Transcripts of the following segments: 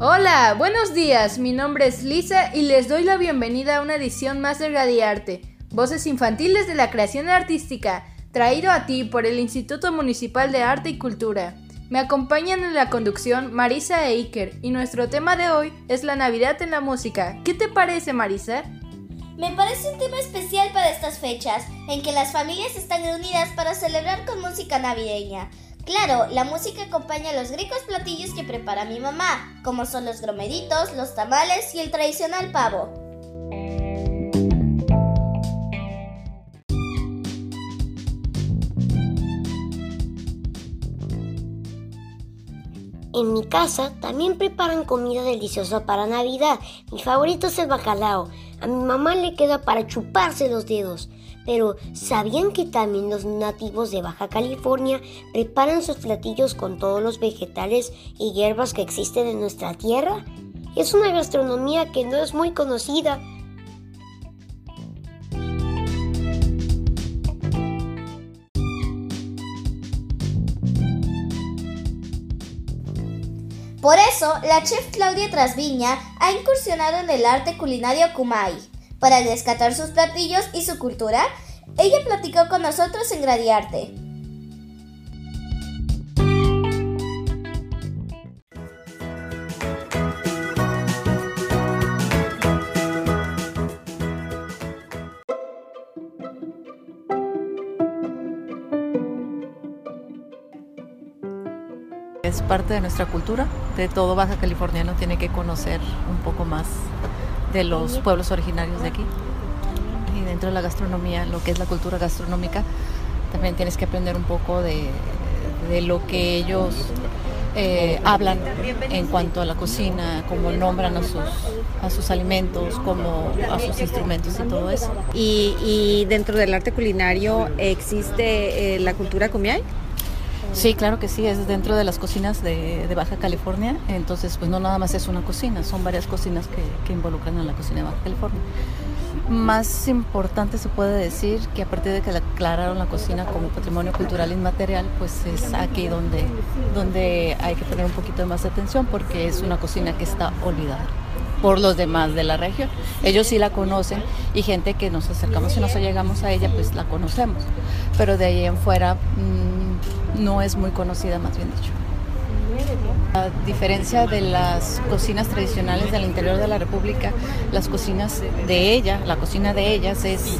Hola, buenos días. Mi nombre es Lisa y les doy la bienvenida a una edición más de Radiarte, Voces Infantiles de la Creación Artística, traído a ti por el Instituto Municipal de Arte y Cultura. Me acompañan en la conducción Marisa e Iker y nuestro tema de hoy es la Navidad en la música. ¿Qué te parece, Marisa? Me parece un tema especial para estas fechas, en que las familias están reunidas para celebrar con música navideña. Claro, la música acompaña los ricos platillos que prepara mi mamá, como son los gromeritos, los tamales y el tradicional pavo. En mi casa también preparan comida deliciosa para Navidad. Mi favorito es el bacalao. A mi mamá le queda para chuparse los dedos. Pero ¿sabían que también los nativos de Baja California preparan sus platillos con todos los vegetales y hierbas que existen en nuestra tierra? Es una gastronomía que no es muy conocida. Por eso, la chef Claudia Trasviña ha incursionado en el arte culinario Kumai. Para rescatar sus platillos y su cultura, ella platicó con nosotros en Gradiarte. Es parte de nuestra cultura, de todo Baja Californiano tiene que conocer un poco más de los pueblos originarios de aquí. Y dentro de la gastronomía, lo que es la cultura gastronómica, también tienes que aprender un poco de, de lo que ellos eh, hablan en cuanto a la cocina, cómo nombran a sus, a sus alimentos, cómo a sus instrumentos y todo eso. Y, y dentro del arte culinario existe eh, la cultura kumiai. Sí, claro que sí, es dentro de las cocinas de, Baja California, entonces pues no nada más es una cocina, son varias cocinas que, involucran a la cocina de Baja California. Más importante se puede decir que a partir de que declararon la cocina como patrimonio cultural inmaterial, pues es aquí donde, donde hay que poner un poquito de más atención porque es una cocina que está olvidada por los demás de la región. Ellos sí la conocen y gente que nos acercamos y nos llegamos a ella, pues la conocemos. Pero de ahí en fuera mmm, no es muy conocida, más bien dicho. A diferencia de las cocinas tradicionales del interior de la República, las cocinas de ella, la cocina de ellas es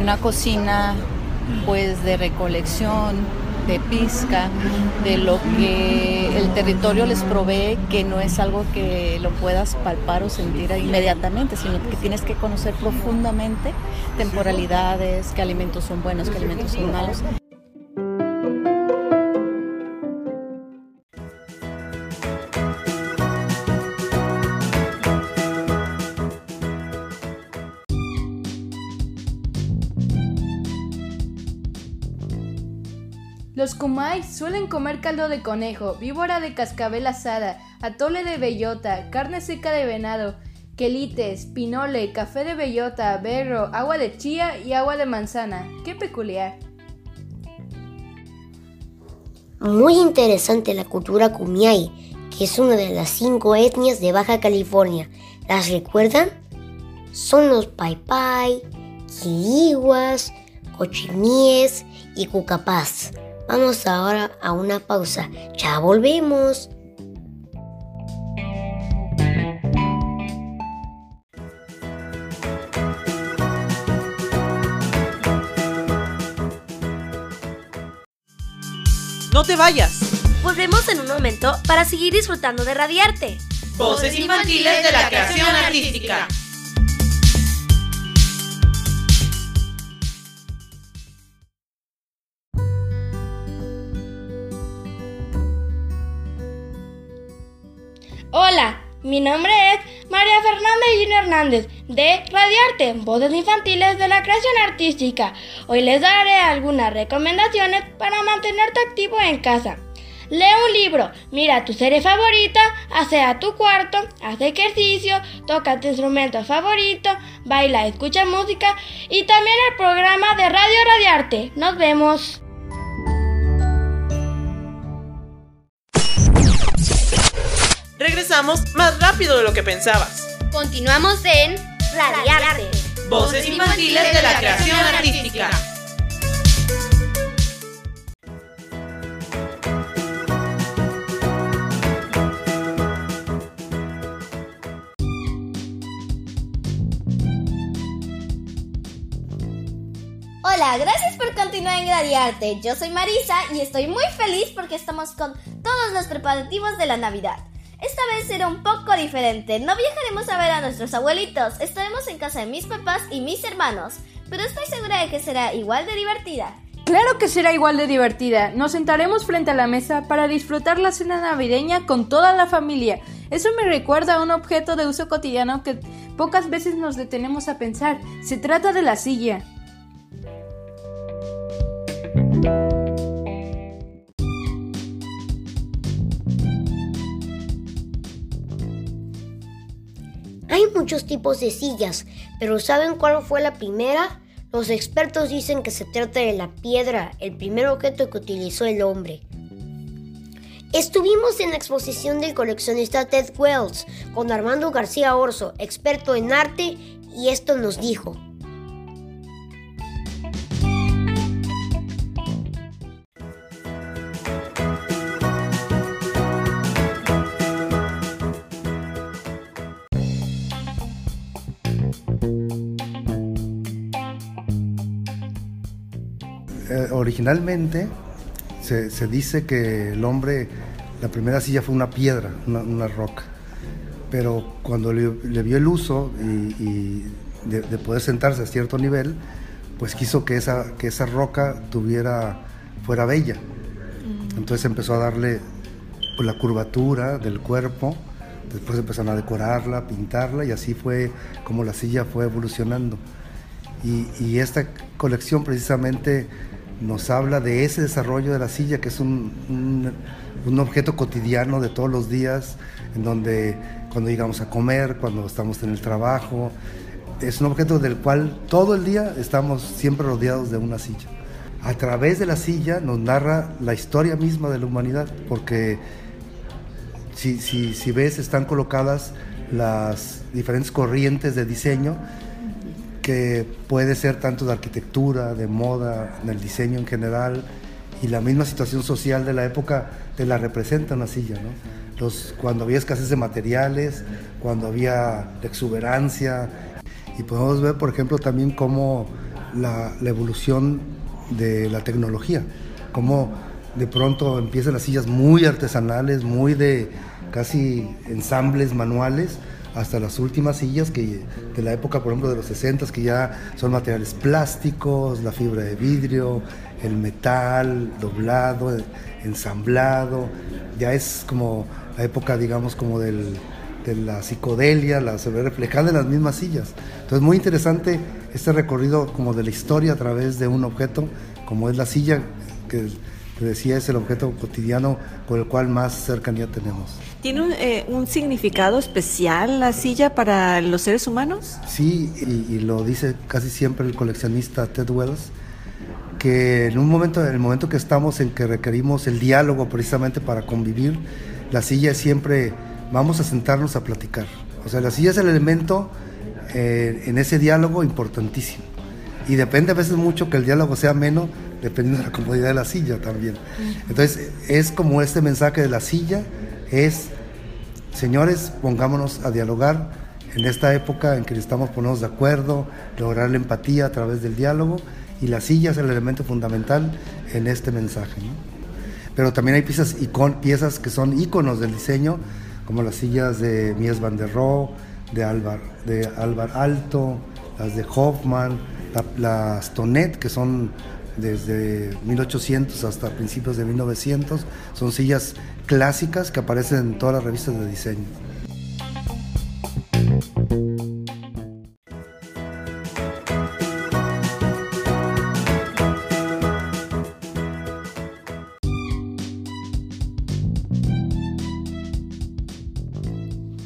una cocina pues de recolección, de pizca, de lo que el territorio les provee, que no es algo que lo puedas palpar o sentir inmediatamente, sino que tienes que conocer profundamente temporalidades, qué alimentos son buenos, qué alimentos son malos. Kumai suelen comer caldo de conejo, víbora de cascabel asada, atole de bellota, carne seca de venado, quelites, pinole, café de bellota, berro, agua de chía y agua de manzana. ¡Qué peculiar! Muy interesante la cultura kumiai, que es una de las cinco etnias de Baja California. ¿Las recuerdan? Son los pai pai, quiliguas, cochimíes y cucapás. Vamos ahora a una pausa. Ya volvemos. No te vayas. Volvemos en un momento para seguir disfrutando de Radiarte. Voces infantiles de la creación artística. Hola, mi nombre es María Fernanda Gino Hernández de Radiarte, Voces Infantiles de la Creación Artística. Hoy les daré algunas recomendaciones para mantenerte activo en casa. Lee un libro, mira tu serie favorita, a tu cuarto, haz ejercicio, toca tu instrumento favorito, baila, escucha música y también el programa de Radio Radiarte. Nos vemos. Más rápido de lo que pensabas. Continuamos en Radiarte. Voces infantiles de la creación artística. Hola, gracias por continuar en Gradiarte. Yo soy Marisa y estoy muy feliz porque estamos con todos los preparativos de la Navidad. Esta vez será un poco diferente. No viajaremos a ver a nuestros abuelitos, estaremos en casa de mis papás y mis hermanos, pero estoy segura de que será igual de divertida. Claro que será igual de divertida. Nos sentaremos frente a la mesa para disfrutar la cena navideña con toda la familia. Eso me recuerda a un objeto de uso cotidiano que pocas veces nos detenemos a pensar. Se trata de la silla. Hay muchos tipos de sillas, pero ¿saben cuál fue la primera? Los expertos dicen que se trata de la piedra, el primer objeto que utilizó el hombre. Estuvimos en la exposición del coleccionista Ted Wells con Armando García Orso, experto en arte, y esto nos dijo. Eh, originalmente se, dice que el hombre, la primera silla fue una piedra, una, roca, pero cuando le, vio el uso y, de, poder sentarse a cierto nivel, pues quiso que esa, que esa roca tuviera, fuera bella. Entonces empezó a darle pues, la curvatura del cuerpo, después empezaron a decorarla, pintarla y así fue como la silla fue evolucionando. Y, y esta colección precisamente nos habla de ese desarrollo de la silla, que es un, objeto cotidiano de todos los días, en donde cuando llegamos a comer, cuando estamos en el trabajo, es un objeto del cual todo el día estamos siempre rodeados de una silla. A través de la silla nos narra la historia misma de la humanidad, porque si, si ves, están colocadas las diferentes corrientes de diseño que puede ser tanto de arquitectura, de moda, del diseño en general, y la misma situación social de la época te la representa una silla, cuando había escasez de materiales, cuando había exuberancia, y podemos ver, por ejemplo, también cómo la, la evolución de la tecnología, cómo de pronto empiezan las sillas muy artesanales, muy de casi ensambles manuales, hasta las últimas sillas que de la época, por ejemplo, de los 60 que ya son materiales plásticos, la fibra de vidrio, el metal doblado, ensamblado, ya es como la época, digamos, como del, de la psicodelia, la, se ve reflejada en las mismas sillas. Entonces, muy interesante este recorrido como de la historia a través de un objeto, como es la silla, que te decía es el objeto cotidiano con el cual más cercanía tenemos. ¿Tiene eh, un, significado especial la silla para los seres humanos? Sí, y, lo dice casi siempre el coleccionista Ted Wells, que en un momento, en el momento que estamos en que requerimos el diálogo precisamente para convivir, la silla es siempre, vamos a sentarnos a platicar. O sea, la silla es el elemento eh, en ese diálogo importantísimo. Y depende a veces mucho que el diálogo sea menos, dependiendo de la comodidad de la silla también. Entonces, es como este mensaje de la silla, es, señores, pongámonos a dialogar en esta época en que necesitamos ponernos de acuerdo, lograr la empatía a través del diálogo, y la silla es el elemento fundamental en este mensaje. Pero también hay piezas, piezas que son íconos del diseño, como las sillas de Mies van der Rohe, de Álvar, de Alto, las de Hoffman, las Tonet, que son desde 1800 hasta principios de 1900. Son sillas clásicas que aparecen en todas las revistas de diseño.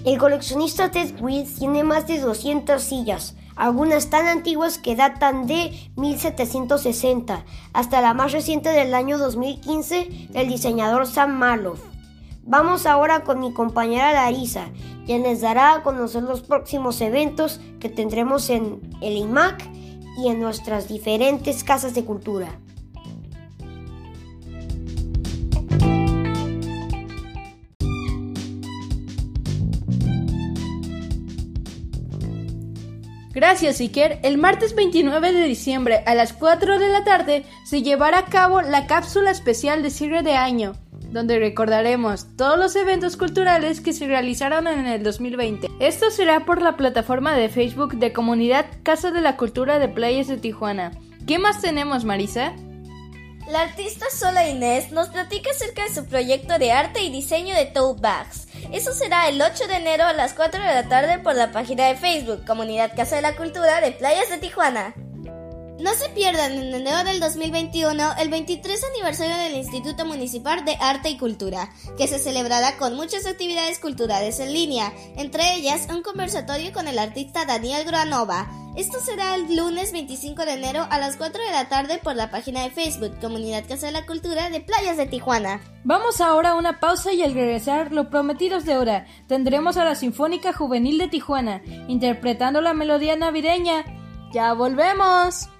El coleccionista Ted Wills tiene más de 200 sillas, algunas tan antiguas que datan de 1760, hasta la más reciente del año 2015 del diseñador Sam Maloff. Vamos ahora con mi compañera Larisa, quien les dará a conocer los próximos eventos que tendremos en el IMAC y en nuestras diferentes casas de cultura. Gracias, Iker. El martes 29 de diciembre a las 4 de la tarde se llevará a cabo la cápsula especial de cierre de año, donde recordaremos todos los eventos culturales que se realizaron en el 2020. Esto será por la plataforma de Facebook de Comunidad Casa de la Cultura de Playas de Tijuana. ¿Qué más tenemos, Marisa? La artista Sola Inés nos platica acerca de su proyecto de arte y diseño de tote bags. Eso será el 8 de enero a las 4 de la tarde por la página de Facebook Comunidad Casa de la Cultura de Playas de Tijuana. No se pierdan en enero del 2021 el 23 aniversario del Instituto Municipal de Arte y Cultura, que se celebrará con muchas actividades culturales en línea, entre ellas un conversatorio con el artista Daniel Granova. Esto será el lunes 25 de enero a las 4 de la tarde por la página de Facebook Comunidad Casa de la Cultura de Playas de Tijuana. Vamos ahora a una pausa y al regresar, lo prometidos de hora, tendremos a la Sinfónica Juvenil de Tijuana, interpretando la melodía navideña. ¡Ya volvemos!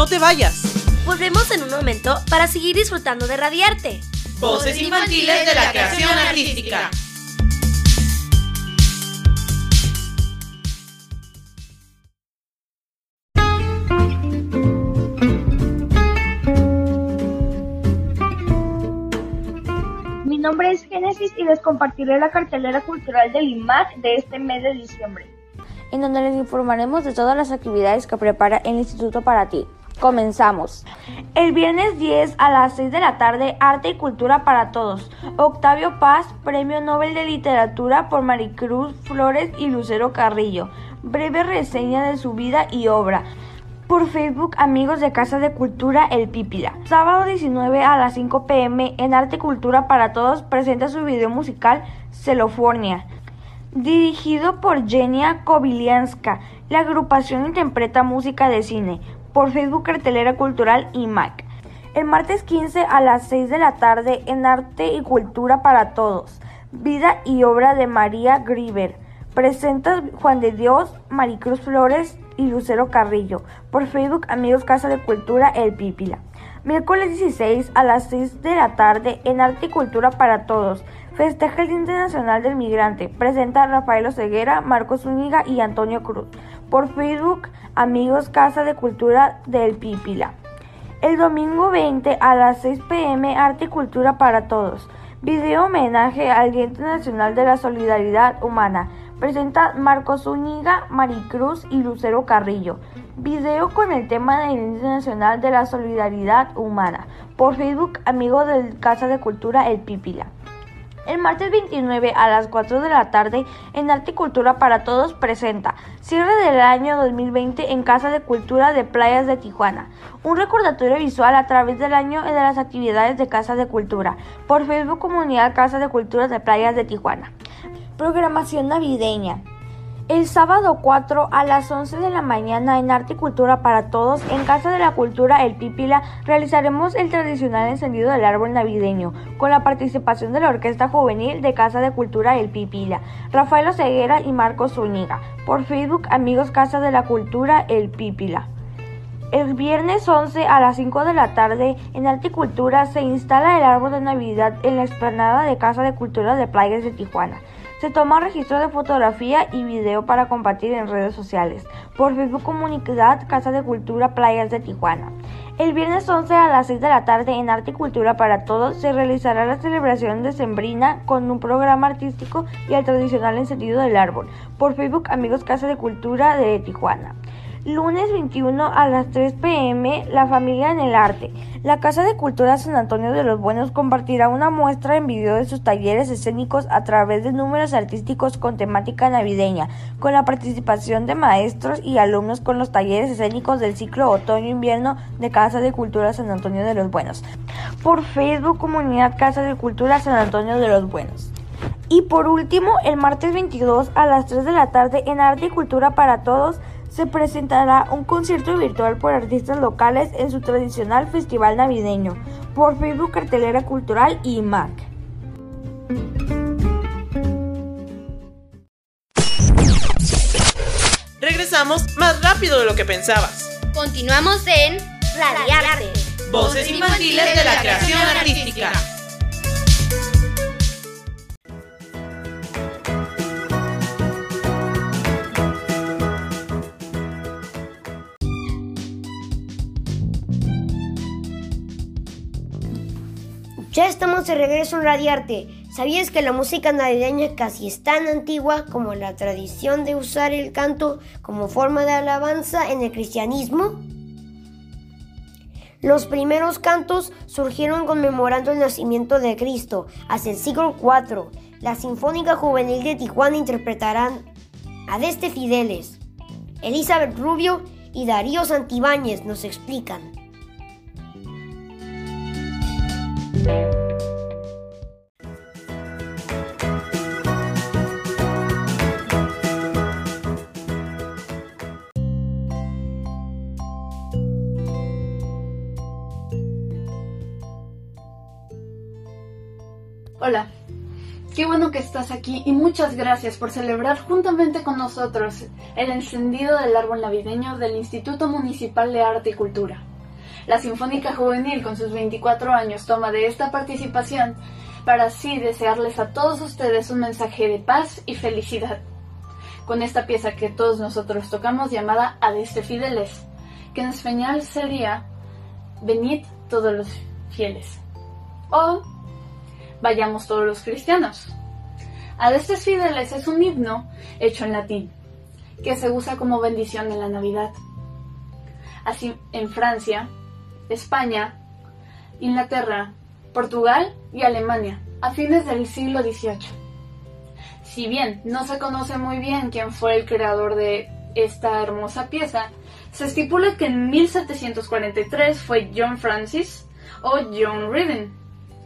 No te vayas. Volvemos en un momento para seguir disfrutando de Radiarte. Voces infantiles de la creación artística. Mi nombre es Génesis y les compartiré la cartelera cultural del IMAC de este mes de diciembre. En donde les informaremos de todas las actividades que prepara el Instituto para ti. Comenzamos. El viernes 10 a las 6 de la tarde, Arte y Cultura para Todos. Octavio Paz, Premio Nobel de Literatura por Maricruz Flores y Lucero Carrillo. Breve reseña de su vida y obra. Por Facebook, amigos de Casa de Cultura El Pípila. Sábado 19 a las 5 pm en Arte y Cultura para Todos presenta su video musical Celofornia. Dirigido por Jenia Kobilianska, la agrupación interpreta música de cine por Facebook Cartelera Cultural y Mac. El martes 15 a las 6 de la tarde en Arte y Cultura para Todos. Vida y obra de María Griver. Presenta Juan de Dios, Maricruz Flores y Lucero Carrillo. Por Facebook Amigos Casa de Cultura El Pípila. Miércoles 16 a las 6 de la tarde en Arte y Cultura para Todos. Festeja el Día Internacional del Migrante. Presenta Rafael Oseguera, Marcos Zúñiga y Antonio Cruz. Por Facebook, Amigos Casa de Cultura del Pípila. El domingo 20 a las 6 pm, Arte y Cultura para Todos. Video homenaje al Día Internacional de la Solidaridad Humana. Presenta Marcos Zúñiga, Maricruz y Lucero Carrillo. Video con el tema del Día Internacional de la Solidaridad Humana. Por Facebook, Amigos de Casa de Cultura El Pípila. El martes 29 a las 4 de la tarde en Arte y Cultura para Todos presenta Cierre del año 2020 en Casa de Cultura de Playas de Tijuana. Un recordatorio visual a través del año de las actividades de Casa de Cultura por Facebook Comunidad Casa de Cultura de Playas de Tijuana. Programación navideña. El sábado 4 a las 11 de la mañana en Arte y Cultura para Todos, en Casa de la Cultura El Pípila, realizaremos el tradicional encendido del árbol navideño, con la participación de la Orquesta Juvenil de Casa de Cultura El Pípila, Rafael Oseguera y Marcos Zúñiga, por Facebook Amigos Casa de la Cultura El Pípila. El viernes 11 a las 5 de la tarde en Arte Cultura se instala el árbol de Navidad en la explanada de Casa de Cultura de Playas de Tijuana. Se toma registro de fotografía y video para compartir en redes sociales por Facebook Comunidad Casa de Cultura Playas de Tijuana. El viernes 11 a las 6 de la tarde en Arte y Cultura para Todos se realizará la celebración de Sembrina con un programa artístico y el tradicional encendido del árbol por Facebook Amigos Casa de Cultura de Tijuana. Lunes 21 a las 3 pm, La Familia en el Arte. La Casa de Cultura San Antonio de los Buenos compartirá una muestra en video de sus talleres escénicos a través de números artísticos con temática navideña, con la participación de maestros y alumnos con los talleres escénicos del ciclo otoño-invierno de Casa de Cultura San Antonio de los Buenos. Por Facebook Comunidad Casa de Cultura San Antonio de los Buenos. Y por último, el martes 22 a las 3 de la tarde en Arte y Cultura para Todos se presentará un concierto virtual por artistas locales en su tradicional festival navideño por Facebook Cartelera Cultural y MAC. Regresamos más rápido de lo que pensabas. Continuamos en Radiarte. Voces infantiles de la creación artística. Estamos de regreso en Radiarte. ¿Sabías que la música navideña casi es tan antigua como la tradición de usar el canto como forma de alabanza en el cristianismo? Los primeros cantos surgieron conmemorando el nacimiento de Cristo hace el siglo IV. La Sinfónica Juvenil de Tijuana interpretarán a Deste Fideles. Elizabeth Rubio y Darío Santibáñez nos explican. Que estás aquí y muchas gracias por celebrar juntamente con nosotros el encendido del árbol navideño del Instituto Municipal de Arte y Cultura. La Sinfónica Juvenil con sus 24 años toma de esta participación para así desearles a todos ustedes un mensaje de paz y felicidad. Con esta pieza que todos nosotros tocamos llamada Adeste Fideles, que en español sería Venid todos los fieles. O Vayamos todos los cristianos. Adestes Fideles es un himno hecho en latín, que se usa como bendición en la Navidad. Así en Francia, España, Inglaterra, Portugal y Alemania, a fines del siglo XVIII. Si bien no se conoce muy bien quién fue el creador de esta hermosa pieza, se estipula que en 1743 fue John Francis o John Reading,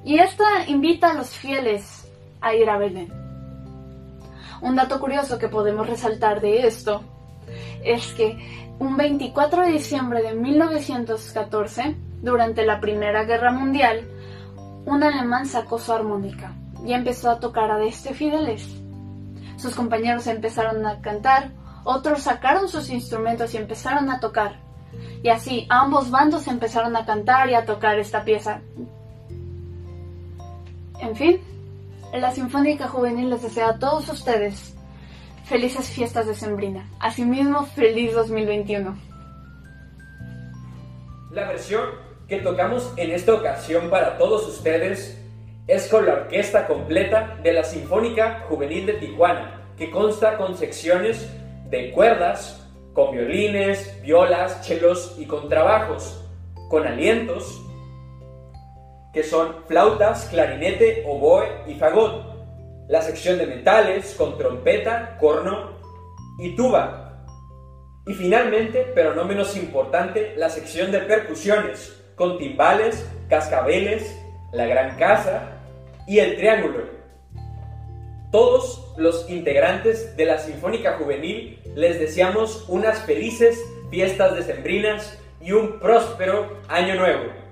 y esta invita a los fieles a ir a Belén. Un dato curioso que podemos resaltar de esto es que un 24 de diciembre de 1914, durante la Primera Guerra Mundial, un alemán sacó su armónica y empezó a tocar a este Fideles. Sus compañeros empezaron a cantar, otros sacaron sus instrumentos y empezaron a tocar. Y así ambos bandos empezaron a cantar y a tocar esta pieza en fin, la Sinfónica Juvenil les desea a todos ustedes felices fiestas de Sembrina. Asimismo, feliz 2021. La versión que tocamos en esta ocasión para todos ustedes es con la orquesta completa de la Sinfónica Juvenil de Tijuana, que consta con secciones de cuerdas, con violines, violas, chelos y contrabajos, con alientos, que son flautas, clarinete, oboe y fagot. La sección de metales con trompeta, corno y tuba. Y finalmente, pero no menos importante, la sección de percusiones con timbales, cascabeles, la gran casa y el triángulo. Todos los integrantes de la Sinfónica Juvenil les deseamos unas felices fiestas decembrinas y un próspero año nuevo.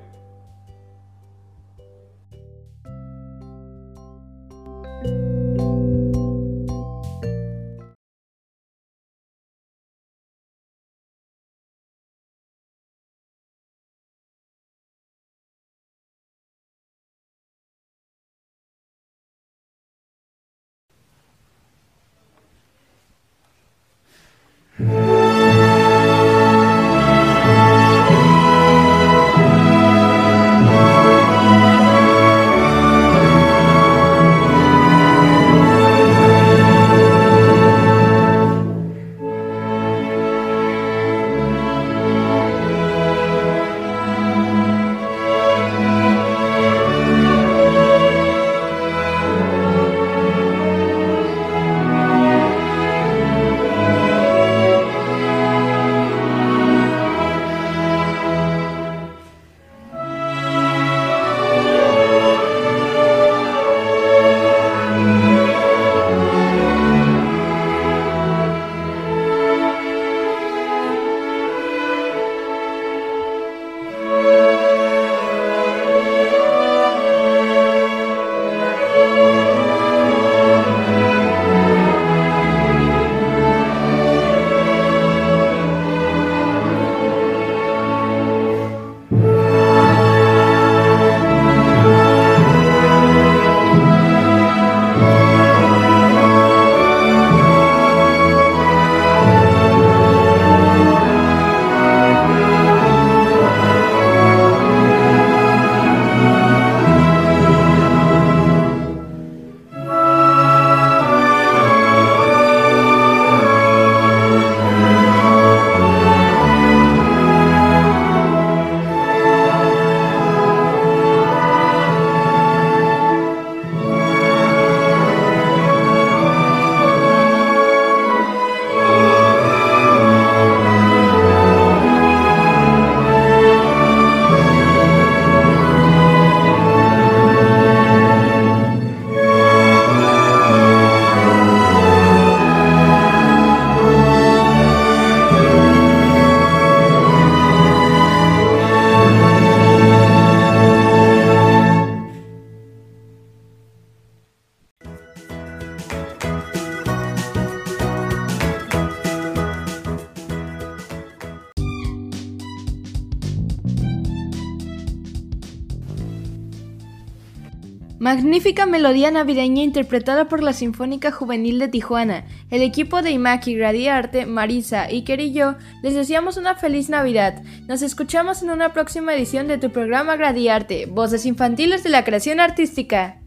Magnífica melodía navideña interpretada por la Sinfónica Juvenil de Tijuana. El equipo de Imaki Gradiarte, Marisa, Iker y yo les deseamos una feliz Navidad. Nos escuchamos en una próxima edición de tu programa Gradiarte, Voces Infantiles de la Creación Artística.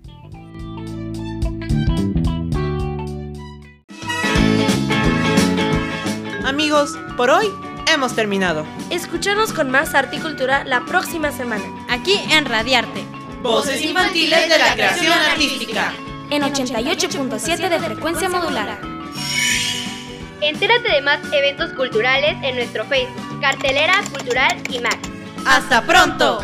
Amigos, por hoy hemos terminado. Escuchanos con más arte y cultura la próxima semana. Aquí en Radiarte. Voces infantiles de la creación artística. En 88.7 de frecuencia modulada. Entérate de más eventos culturales en nuestro Facebook, Cartelera Cultural y más. ¡Hasta pronto!